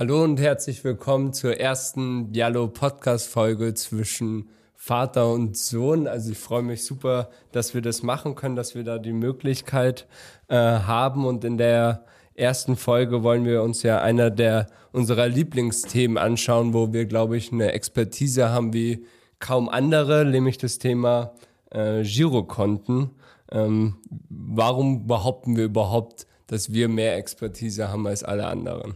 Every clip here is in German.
Hallo und herzlich willkommen zur ersten Diallo Podcast Folge zwischen Vater und Sohn. Also ich freue mich super, dass wir das machen können, dass wir da die Möglichkeit äh, haben und in der ersten Folge wollen wir uns ja einer der unserer Lieblingsthemen anschauen, wo wir glaube ich eine Expertise haben wie kaum andere, nämlich das Thema äh, Girokonten. Ähm, warum behaupten wir überhaupt, dass wir mehr Expertise haben als alle anderen?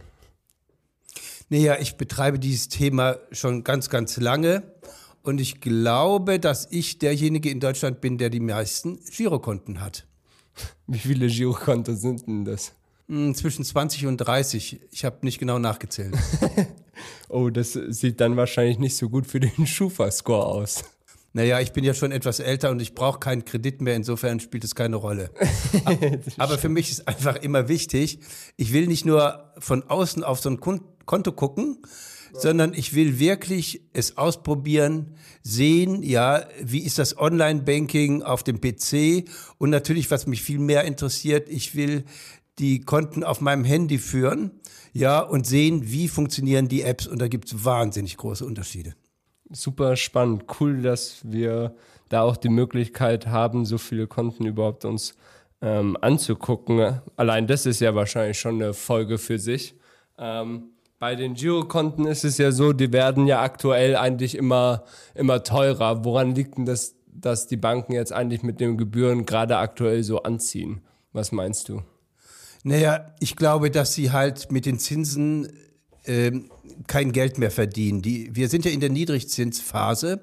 Naja, ich betreibe dieses Thema schon ganz, ganz lange. Und ich glaube, dass ich derjenige in Deutschland bin, der die meisten Girokonten hat. Wie viele Girokonten sind denn das? Hm, zwischen 20 und 30. Ich habe nicht genau nachgezählt. oh, das sieht dann wahrscheinlich nicht so gut für den Schufa-Score aus. Naja, ich bin ja schon etwas älter und ich brauche keinen Kredit mehr, insofern spielt es keine Rolle. Aber für mich ist einfach immer wichtig, ich will nicht nur von außen auf so ein Konto gucken, sondern ich will wirklich es ausprobieren, sehen, ja, wie ist das Online-Banking auf dem PC und natürlich, was mich viel mehr interessiert, ich will die Konten auf meinem Handy führen, ja, und sehen, wie funktionieren die Apps und da gibt es wahnsinnig große Unterschiede super spannend. Cool, dass wir da auch die Möglichkeit haben, so viele Konten überhaupt uns ähm, anzugucken. Allein das ist ja wahrscheinlich schon eine Folge für sich. Ähm, bei den Girokonten ist es ja so, die werden ja aktuell eigentlich immer, immer teurer. Woran liegt denn das, dass die Banken jetzt eigentlich mit den Gebühren gerade aktuell so anziehen? Was meinst du? Naja, ich glaube, dass sie halt mit den Zinsen ähm, kein Geld mehr verdienen. Die, wir sind ja in der Niedrigzinsphase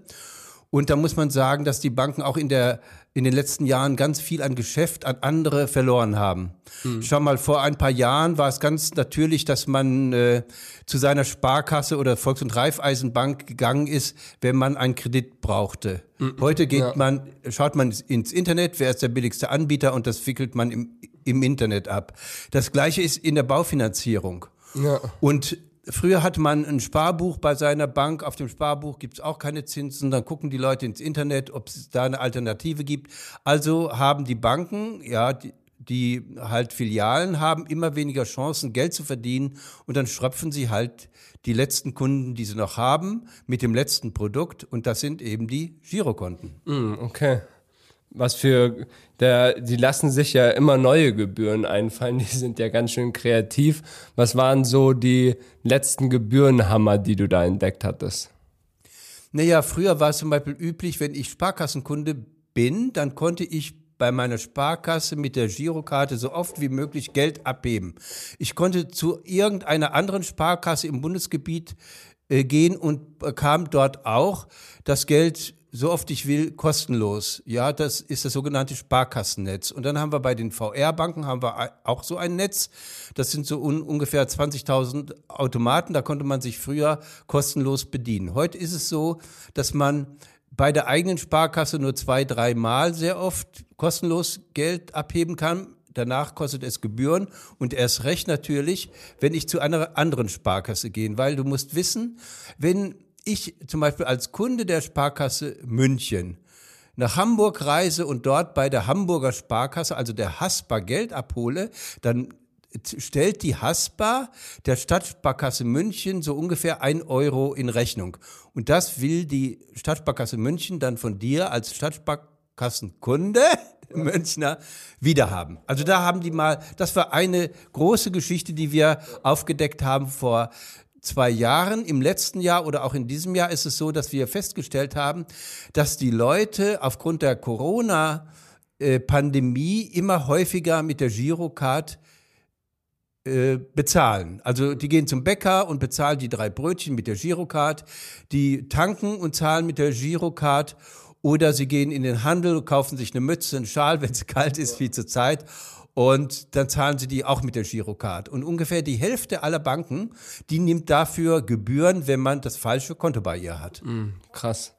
und da muss man sagen, dass die Banken auch in, der, in den letzten Jahren ganz viel an Geschäft an andere verloren haben. Hm. Schau mal, vor ein paar Jahren war es ganz natürlich, dass man äh, zu seiner Sparkasse oder Volks- und Raiffeisenbank gegangen ist, wenn man einen Kredit brauchte. Hm. Heute geht ja. man, schaut man ins Internet, wer ist der billigste Anbieter und das wickelt man im, im Internet ab. Das gleiche ist in der Baufinanzierung. Ja. Und Früher hatte man ein Sparbuch bei seiner Bank. Auf dem Sparbuch gibt es auch keine Zinsen. Dann gucken die Leute ins Internet, ob es da eine Alternative gibt. Also haben die Banken, ja, die, die halt Filialen haben, immer weniger Chancen, Geld zu verdienen. Und dann schröpfen sie halt die letzten Kunden, die sie noch haben, mit dem letzten Produkt. Und das sind eben die Girokonten. Mm, okay was für der, die lassen sich ja immer neue Gebühren einfallen, die sind ja ganz schön kreativ. Was waren so die letzten Gebührenhammer, die du da entdeckt hattest? Naja, früher war es zum Beispiel üblich, wenn ich Sparkassenkunde bin, dann konnte ich bei meiner Sparkasse mit der Girokarte so oft wie möglich Geld abheben. Ich konnte zu irgendeiner anderen Sparkasse im Bundesgebiet äh, gehen und bekam dort auch das Geld so oft ich will, kostenlos. Ja, das ist das sogenannte Sparkassennetz. Und dann haben wir bei den VR-Banken haben wir auch so ein Netz. Das sind so un ungefähr 20.000 Automaten. Da konnte man sich früher kostenlos bedienen. Heute ist es so, dass man bei der eigenen Sparkasse nur zwei, dreimal sehr oft kostenlos Geld abheben kann. Danach kostet es Gebühren und erst recht natürlich, wenn ich zu einer anderen Sparkasse gehe, weil du musst wissen, wenn ich zum Beispiel als Kunde der Sparkasse München nach Hamburg reise und dort bei der Hamburger Sparkasse, also der Haspa, Geld abhole, dann stellt die Haspa der Stadtsparkasse München so ungefähr ein Euro in Rechnung. Und das will die Stadtsparkasse München dann von dir als Stadtsparkassenkunde Münchner wiederhaben. Also da haben die mal, das war eine große Geschichte, die wir aufgedeckt haben vor zwei Jahren, im letzten Jahr oder auch in diesem Jahr ist es so, dass wir festgestellt haben, dass die Leute aufgrund der Corona-Pandemie immer häufiger mit der Girocard äh, bezahlen. Also die gehen zum Bäcker und bezahlen die drei Brötchen mit der Girocard, die tanken und zahlen mit der Girocard. Oder sie gehen in den Handel, kaufen sich eine Mütze, einen Schal, wenn es kalt ist, wie zur Zeit und dann zahlen sie die auch mit der Girocard. Und ungefähr die Hälfte aller Banken, die nimmt dafür Gebühren, wenn man das falsche Konto bei ihr hat. Mm, krass.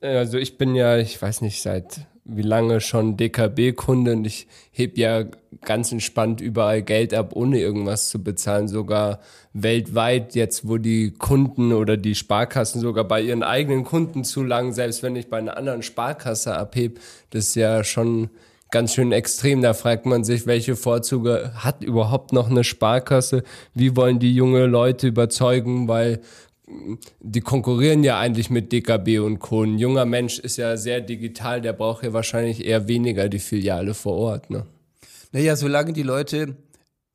Also ich bin ja, ich weiß nicht, seit wie lange schon DKB-Kunde und ich heb ja ganz entspannt überall Geld ab, ohne irgendwas zu bezahlen. Sogar weltweit jetzt, wo die Kunden oder die Sparkassen sogar bei ihren eigenen Kunden zu lang, selbst wenn ich bei einer anderen Sparkasse abhebe, das ist ja schon ganz schön extrem. Da fragt man sich, welche Vorzüge hat überhaupt noch eine Sparkasse? Wie wollen die junge Leute überzeugen? Weil die konkurrieren ja eigentlich mit DKB und Co. Ein junger Mensch ist ja sehr digital, der braucht ja wahrscheinlich eher weniger die Filiale vor Ort. Ne? Naja, solange die Leute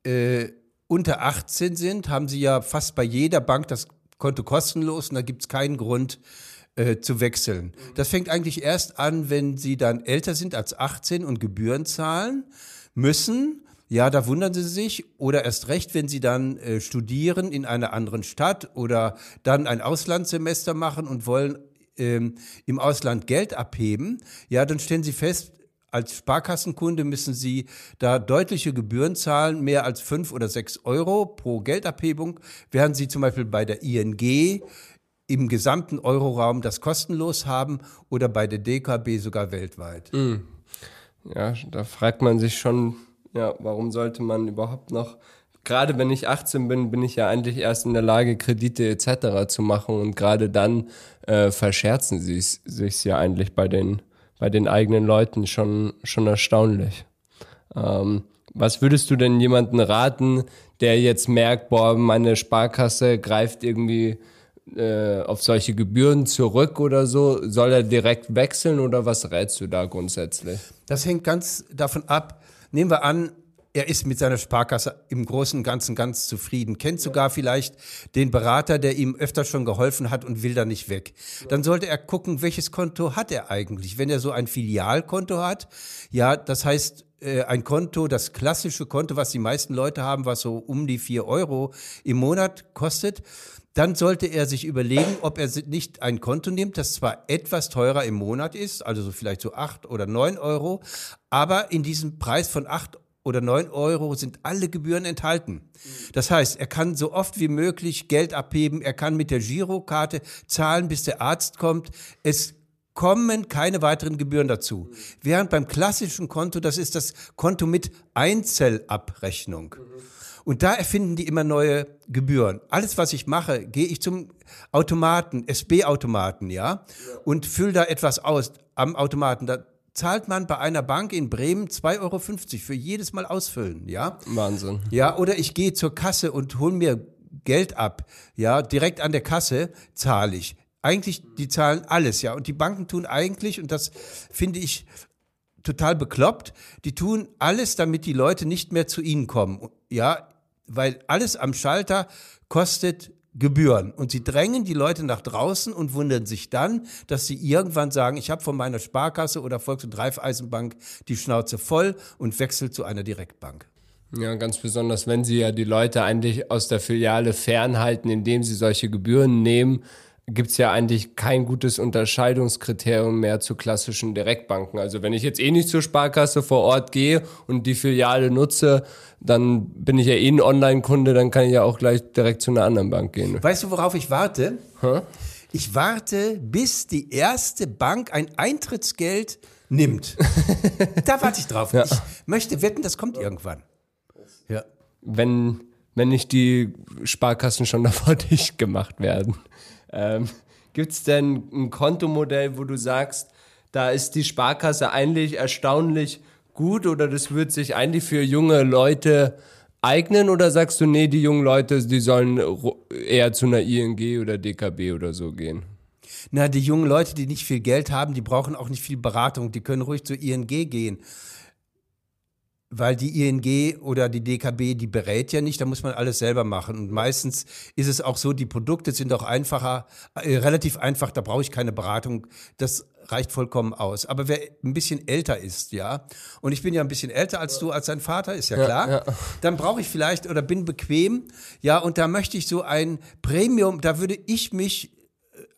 äh, unter 18 sind, haben sie ja fast bei jeder Bank das Konto kostenlos und da gibt es keinen Grund äh, zu wechseln. Das fängt eigentlich erst an, wenn sie dann älter sind als 18 und Gebühren zahlen müssen ja, da wundern sie sich oder erst recht, wenn sie dann äh, studieren in einer anderen Stadt oder dann ein Auslandssemester machen und wollen ähm, im Ausland Geld abheben. Ja, dann stellen sie fest, als Sparkassenkunde müssen Sie da deutliche Gebühren zahlen, mehr als fünf oder sechs Euro pro Geldabhebung, während Sie zum Beispiel bei der ING im gesamten Euroraum das kostenlos haben oder bei der DKB sogar weltweit. Mm. Ja, da fragt man sich schon, ja, warum sollte man überhaupt noch, gerade wenn ich 18 bin, bin ich ja eigentlich erst in der Lage, Kredite etc. zu machen und gerade dann äh, verscherzen sie sich ja eigentlich bei den, bei den eigenen Leuten schon, schon erstaunlich. Ähm, was würdest du denn jemanden raten, der jetzt merkt, boah, meine Sparkasse greift irgendwie äh, auf solche Gebühren zurück oder so? Soll er direkt wechseln oder was rätst du da grundsätzlich? Das hängt ganz davon ab, Nehmen wir an, er ist mit seiner Sparkasse im Großen und Ganzen ganz zufrieden, kennt sogar vielleicht den Berater, der ihm öfter schon geholfen hat und will da nicht weg. Dann sollte er gucken, welches Konto hat er eigentlich. Wenn er so ein Filialkonto hat, ja, das heißt, äh, ein Konto, das klassische Konto, was die meisten Leute haben, was so um die vier Euro im Monat kostet, dann sollte er sich überlegen, ob er nicht ein Konto nimmt, das zwar etwas teurer im Monat ist, also so vielleicht so acht oder neun Euro, aber in diesem Preis von acht oder neun Euro sind alle Gebühren enthalten. Das heißt, er kann so oft wie möglich Geld abheben, er kann mit der Girokarte zahlen, bis der Arzt kommt. Es kommen keine weiteren Gebühren dazu. Während beim klassischen Konto, das ist das Konto mit Einzelabrechnung. Und da erfinden die immer neue Gebühren. Alles, was ich mache, gehe ich zum Automaten, SB-Automaten, ja, und fülle da etwas aus am Automaten. Da zahlt man bei einer Bank in Bremen 2,50 Euro für jedes Mal ausfüllen, ja. Wahnsinn. Ja, oder ich gehe zur Kasse und hole mir Geld ab, ja, direkt an der Kasse zahle ich. Eigentlich, die zahlen alles, ja. Und die Banken tun eigentlich, und das finde ich total bekloppt, die tun alles, damit die Leute nicht mehr zu ihnen kommen. Ja, weil alles am Schalter kostet Gebühren. Und sie drängen die Leute nach draußen und wundern sich dann, dass sie irgendwann sagen, ich habe von meiner Sparkasse oder Volks- und Raiffeisenbank die Schnauze voll und wechsle zu einer Direktbank. Ja, ganz besonders, wenn sie ja die Leute eigentlich aus der Filiale fernhalten, indem sie solche Gebühren nehmen, gibt es ja eigentlich kein gutes Unterscheidungskriterium mehr zu klassischen Direktbanken. Also wenn ich jetzt eh nicht zur Sparkasse vor Ort gehe und die Filiale nutze, dann bin ich ja eh ein Online-Kunde, dann kann ich ja auch gleich direkt zu einer anderen Bank gehen. Weißt du, worauf ich warte? Hä? Ich warte, bis die erste Bank ein Eintrittsgeld nimmt. da warte ich drauf. Ja. Ich möchte wetten, das kommt irgendwann. Ja. Wenn, wenn nicht die Sparkassen schon davor dicht gemacht werden. Ähm, Gibt es denn ein Kontomodell, wo du sagst, da ist die Sparkasse eigentlich erstaunlich gut oder das wird sich eigentlich für junge Leute eignen? Oder sagst du, nee, die jungen Leute, die sollen eher zu einer ING oder DKB oder so gehen? Na, die jungen Leute, die nicht viel Geld haben, die brauchen auch nicht viel Beratung, die können ruhig zur ING gehen weil die ING oder die DKB, die berät ja nicht, da muss man alles selber machen. Und meistens ist es auch so, die Produkte sind auch einfacher, äh, relativ einfach, da brauche ich keine Beratung. Das reicht vollkommen aus. Aber wer ein bisschen älter ist, ja, und ich bin ja ein bisschen älter als du, als dein Vater, ist ja klar, ja, ja. dann brauche ich vielleicht oder bin bequem, ja, und da möchte ich so ein Premium, da würde ich mich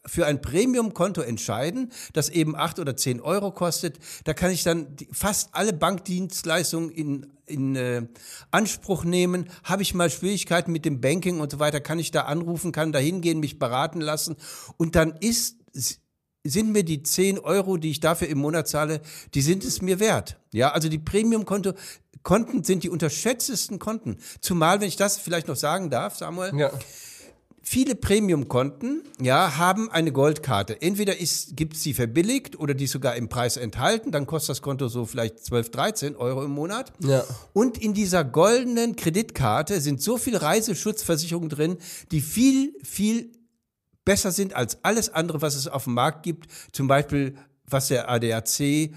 für ein Premium-Konto entscheiden, das eben acht oder zehn Euro kostet. Da kann ich dann fast alle Bankdienstleistungen in, in äh, Anspruch nehmen. Habe ich mal Schwierigkeiten mit dem Banking und so weiter, kann ich da anrufen, kann da hingehen, mich beraten lassen. Und dann ist sind mir die zehn Euro, die ich dafür im Monat zahle, die sind es mir wert. Ja, also die Premium-Konto, Konten sind die unterschätztesten Konten. Zumal, wenn ich das vielleicht noch sagen darf, Samuel, ja Viele Premium-Konten ja, haben eine Goldkarte. Entweder gibt es sie verbilligt oder die sogar im Preis enthalten. Dann kostet das Konto so vielleicht 12, 13 Euro im Monat. Ja. Und in dieser goldenen Kreditkarte sind so viele Reiseschutzversicherungen drin, die viel, viel besser sind als alles andere, was es auf dem Markt gibt. Zum Beispiel, was der ADAC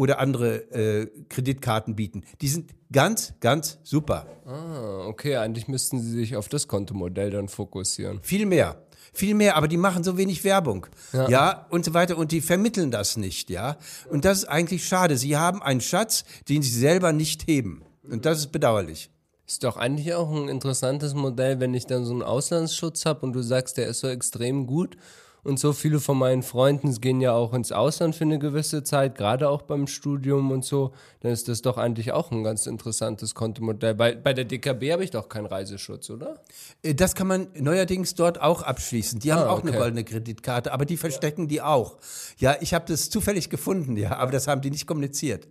oder andere äh, Kreditkarten bieten. Die sind ganz, ganz super. Ah, okay, eigentlich müssten sie sich auf das Kontomodell dann fokussieren. Viel mehr. Viel mehr, aber die machen so wenig Werbung. Ja. ja, und so weiter. Und die vermitteln das nicht, ja. Und das ist eigentlich schade. Sie haben einen Schatz, den sie selber nicht heben. Und das ist bedauerlich. Ist doch eigentlich auch ein interessantes Modell, wenn ich dann so einen Auslandsschutz habe und du sagst, der ist so extrem gut und so viele von meinen Freunden gehen ja auch ins Ausland für eine gewisse Zeit, gerade auch beim Studium und so, dann ist das doch eigentlich auch ein ganz interessantes Kontomodell. Bei, bei der DKB habe ich doch keinen Reiseschutz, oder? Äh, das kann man neuerdings dort auch abschließen. Die haben ah, auch eine goldene Kreditkarte, aber die verstecken ja. die auch. Ja, ich habe das zufällig gefunden, ja, aber das haben die nicht kommuniziert.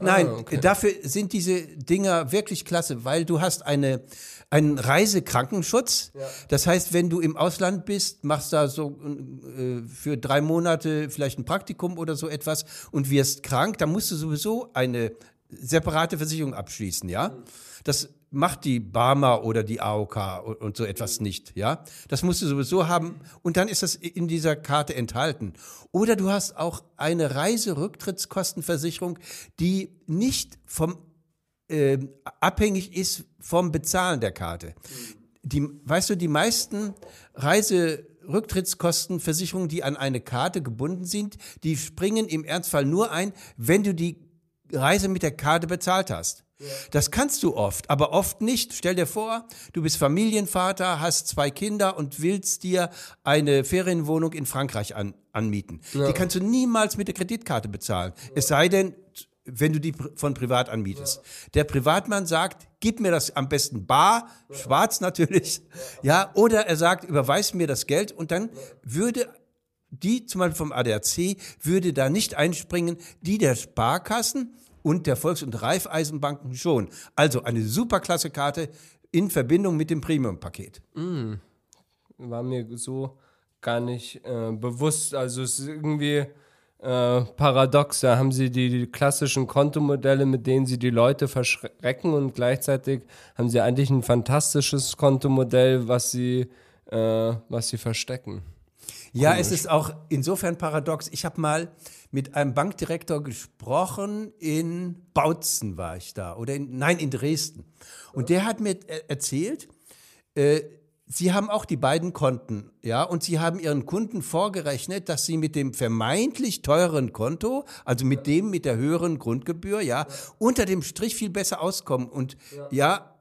Nein, ah, okay. dafür sind diese Dinger wirklich klasse, weil du hast eine einen Reisekrankenschutz. Ja. Das heißt, wenn du im Ausland bist, machst da so äh, für drei Monate vielleicht ein Praktikum oder so etwas und wirst krank, dann musst du sowieso eine separate Versicherung abschließen, ja? Mhm. Das macht die Barmer oder die AOK und, und so etwas mhm. nicht, ja? Das musst du sowieso haben und dann ist das in dieser Karte enthalten. Oder du hast auch eine Reiserücktrittskostenversicherung, die nicht vom äh, abhängig ist vom Bezahlen der Karte. Die, weißt du, die meisten Reiserücktrittskostenversicherungen, die an eine Karte gebunden sind, die springen im Ernstfall nur ein, wenn du die Reise mit der Karte bezahlt hast. Das kannst du oft, aber oft nicht. Stell dir vor, du bist Familienvater, hast zwei Kinder und willst dir eine Ferienwohnung in Frankreich an, anmieten. Ja. Die kannst du niemals mit der Kreditkarte bezahlen. Es sei denn, wenn du die von privat anmietest. Der Privatmann sagt, gib mir das am besten bar, schwarz natürlich, ja, oder er sagt, überweis mir das Geld und dann würde die zum Beispiel vom ADAC würde da nicht einspringen, die der Sparkassen und der Volks- und Raiffeisenbanken schon. Also eine superklasse Karte in Verbindung mit dem Premium-Paket. Mm. War mir so gar nicht äh, bewusst. Also es ist irgendwie äh, paradox. Da haben sie die, die, klassischen Kontomodelle, mit denen sie die Leute verschrecken und gleichzeitig haben sie eigentlich ein fantastisches Kontomodell, was sie, äh, was sie verstecken. Ja, Komisch. es ist auch insofern paradox. Ich habe mal mit einem Bankdirektor gesprochen, in Bautzen war ich da, oder in, nein, in Dresden. Und der hat mir erzählt, äh, Sie haben auch die beiden Konten, ja, und Sie haben Ihren Kunden vorgerechnet, dass Sie mit dem vermeintlich teuren Konto, also mit dem mit der höheren Grundgebühr, ja, unter dem Strich viel besser auskommen und ja,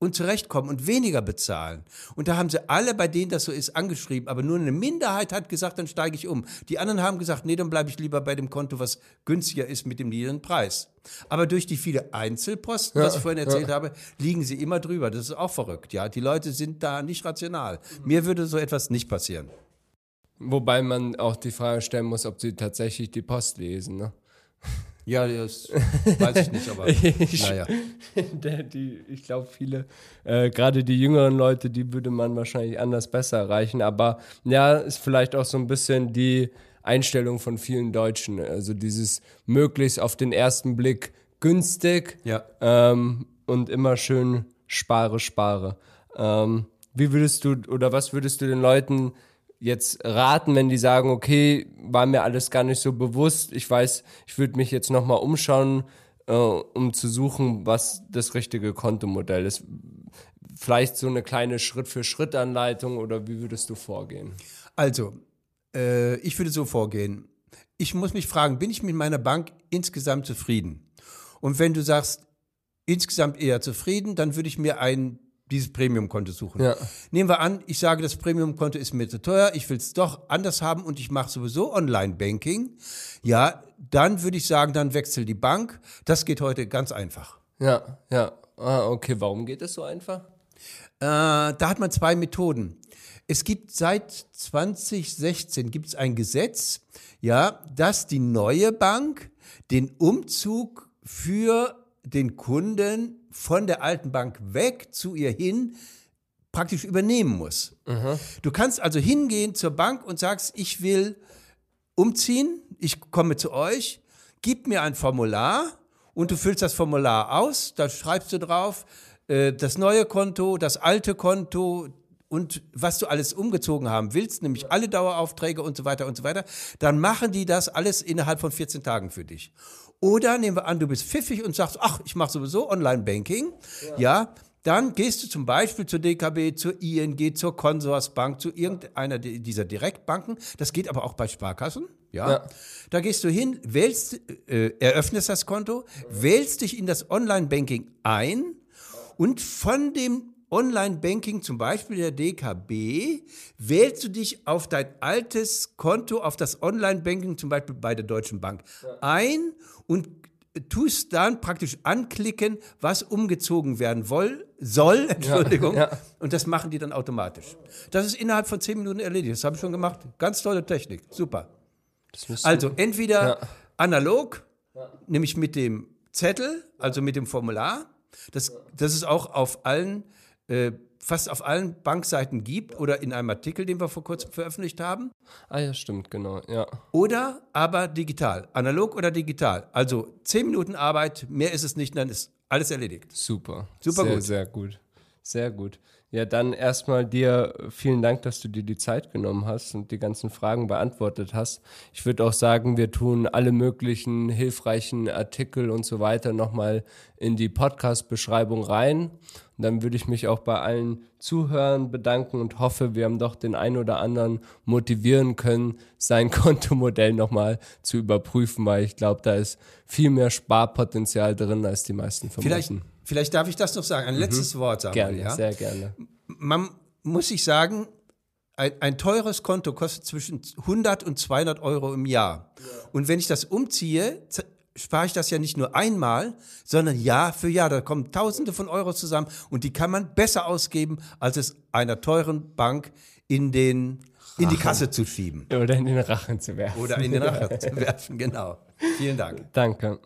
und zurechtkommen und weniger bezahlen. Und da haben sie alle, bei denen das so ist, angeschrieben. Aber nur eine Minderheit hat gesagt, dann steige ich um. Die anderen haben gesagt, nee, dann bleibe ich lieber bei dem Konto, was günstiger ist mit dem niedrigen Preis. Aber durch die viele Einzelposten, ja, was ich vorhin erzählt ja. habe, liegen sie immer drüber. Das ist auch verrückt. Ja, die Leute sind da nicht rational. Mir würde so etwas nicht passieren. Wobei man auch die Frage stellen muss, ob sie tatsächlich die Post lesen. Ne? Ja, das weiß ich nicht, aber ich, naja. Der, die, ich glaube, viele, äh, gerade die jüngeren Leute, die würde man wahrscheinlich anders besser erreichen. Aber ja, ist vielleicht auch so ein bisschen die Einstellung von vielen Deutschen. Also dieses möglichst auf den ersten Blick günstig ja. ähm, und immer schön spare, spare. Ähm, wie würdest du oder was würdest du den Leuten jetzt raten, wenn die sagen, okay, war mir alles gar nicht so bewusst, ich weiß, ich würde mich jetzt nochmal umschauen, äh, um zu suchen, was das richtige Kontomodell ist. Vielleicht so eine kleine Schritt-für-Schritt-Anleitung oder wie würdest du vorgehen? Also, äh, ich würde so vorgehen. Ich muss mich fragen, bin ich mit meiner Bank insgesamt zufrieden? Und wenn du sagst, insgesamt eher zufrieden, dann würde ich mir ein dieses Premium-Konto suchen. Ja. Nehmen wir an, ich sage, das Premium-Konto ist mir zu teuer, ich will es doch anders haben und ich mache sowieso Online-Banking. Ja, dann würde ich sagen, dann wechsel die Bank. Das geht heute ganz einfach. Ja, ja. Ah, okay, warum geht das so einfach? Äh, da hat man zwei Methoden. Es gibt seit 2016 gibt es ein Gesetz, ja, dass die neue Bank den Umzug für den Kunden von der alten Bank weg zu ihr hin praktisch übernehmen muss. Du kannst also hingehen zur Bank und sagst, ich will umziehen, ich komme zu euch, gib mir ein Formular und du füllst das Formular aus, da schreibst du drauf, äh, das neue Konto, das alte Konto und was du alles umgezogen haben willst, nämlich alle Daueraufträge und so weiter und so weiter, dann machen die das alles innerhalb von 14 Tagen für dich. Oder nehmen wir an, du bist pfiffig und sagst, ach, ich mache sowieso Online-Banking, ja. ja, dann gehst du zum Beispiel zur DKB, zur ING, zur Consorsbank, zu irgendeiner dieser Direktbanken. Das geht aber auch bei Sparkassen. Ja. ja. Da gehst du hin, wählst, äh, eröffnest das Konto, wählst dich in das Online-Banking ein und von dem Online-Banking, zum Beispiel der DKB, wählst du dich auf dein altes Konto, auf das Online-Banking, zum Beispiel bei der Deutschen Bank, ja. ein und tust dann praktisch anklicken, was umgezogen werden woll, soll, Entschuldigung, ja, ja. und das machen die dann automatisch. Das ist innerhalb von zehn Minuten erledigt. Das habe ich schon gemacht. Ganz tolle Technik. Super. Also entweder analog, nämlich mit dem Zettel, also mit dem Formular. Das, das ist auch auf allen äh, fast auf allen Bankseiten gibt oder in einem Artikel, den wir vor kurzem veröffentlicht haben. Ah ja, stimmt, genau, ja. Oder aber digital, analog oder digital. Also zehn Minuten Arbeit, mehr ist es nicht, dann ist alles erledigt. Super, super sehr, gut. Sehr gut, sehr gut. Ja, dann erstmal dir vielen Dank, dass du dir die Zeit genommen hast und die ganzen Fragen beantwortet hast. Ich würde auch sagen, wir tun alle möglichen hilfreichen Artikel und so weiter nochmal in die Podcast-Beschreibung rein. Und dann würde ich mich auch bei allen Zuhörern bedanken und hoffe, wir haben doch den einen oder anderen motivieren können, sein Kontomodell nochmal zu überprüfen, weil ich glaube, da ist viel mehr Sparpotenzial drin, als die meisten vermuten. Vielleicht Vielleicht darf ich das noch sagen. Ein mhm. letztes Wort sagen. Gerne, ja? sehr gerne. Man muss sich sagen, ein, ein, teures Konto kostet zwischen 100 und 200 Euro im Jahr. Ja. Und wenn ich das umziehe, spare ich das ja nicht nur einmal, sondern Jahr für Jahr. Da kommen Tausende von Euro zusammen und die kann man besser ausgeben, als es einer teuren Bank in den in die Kasse zu schieben. Oder in den Rachen zu werfen. Oder in den Rachen zu werfen, genau. Vielen Dank. Danke.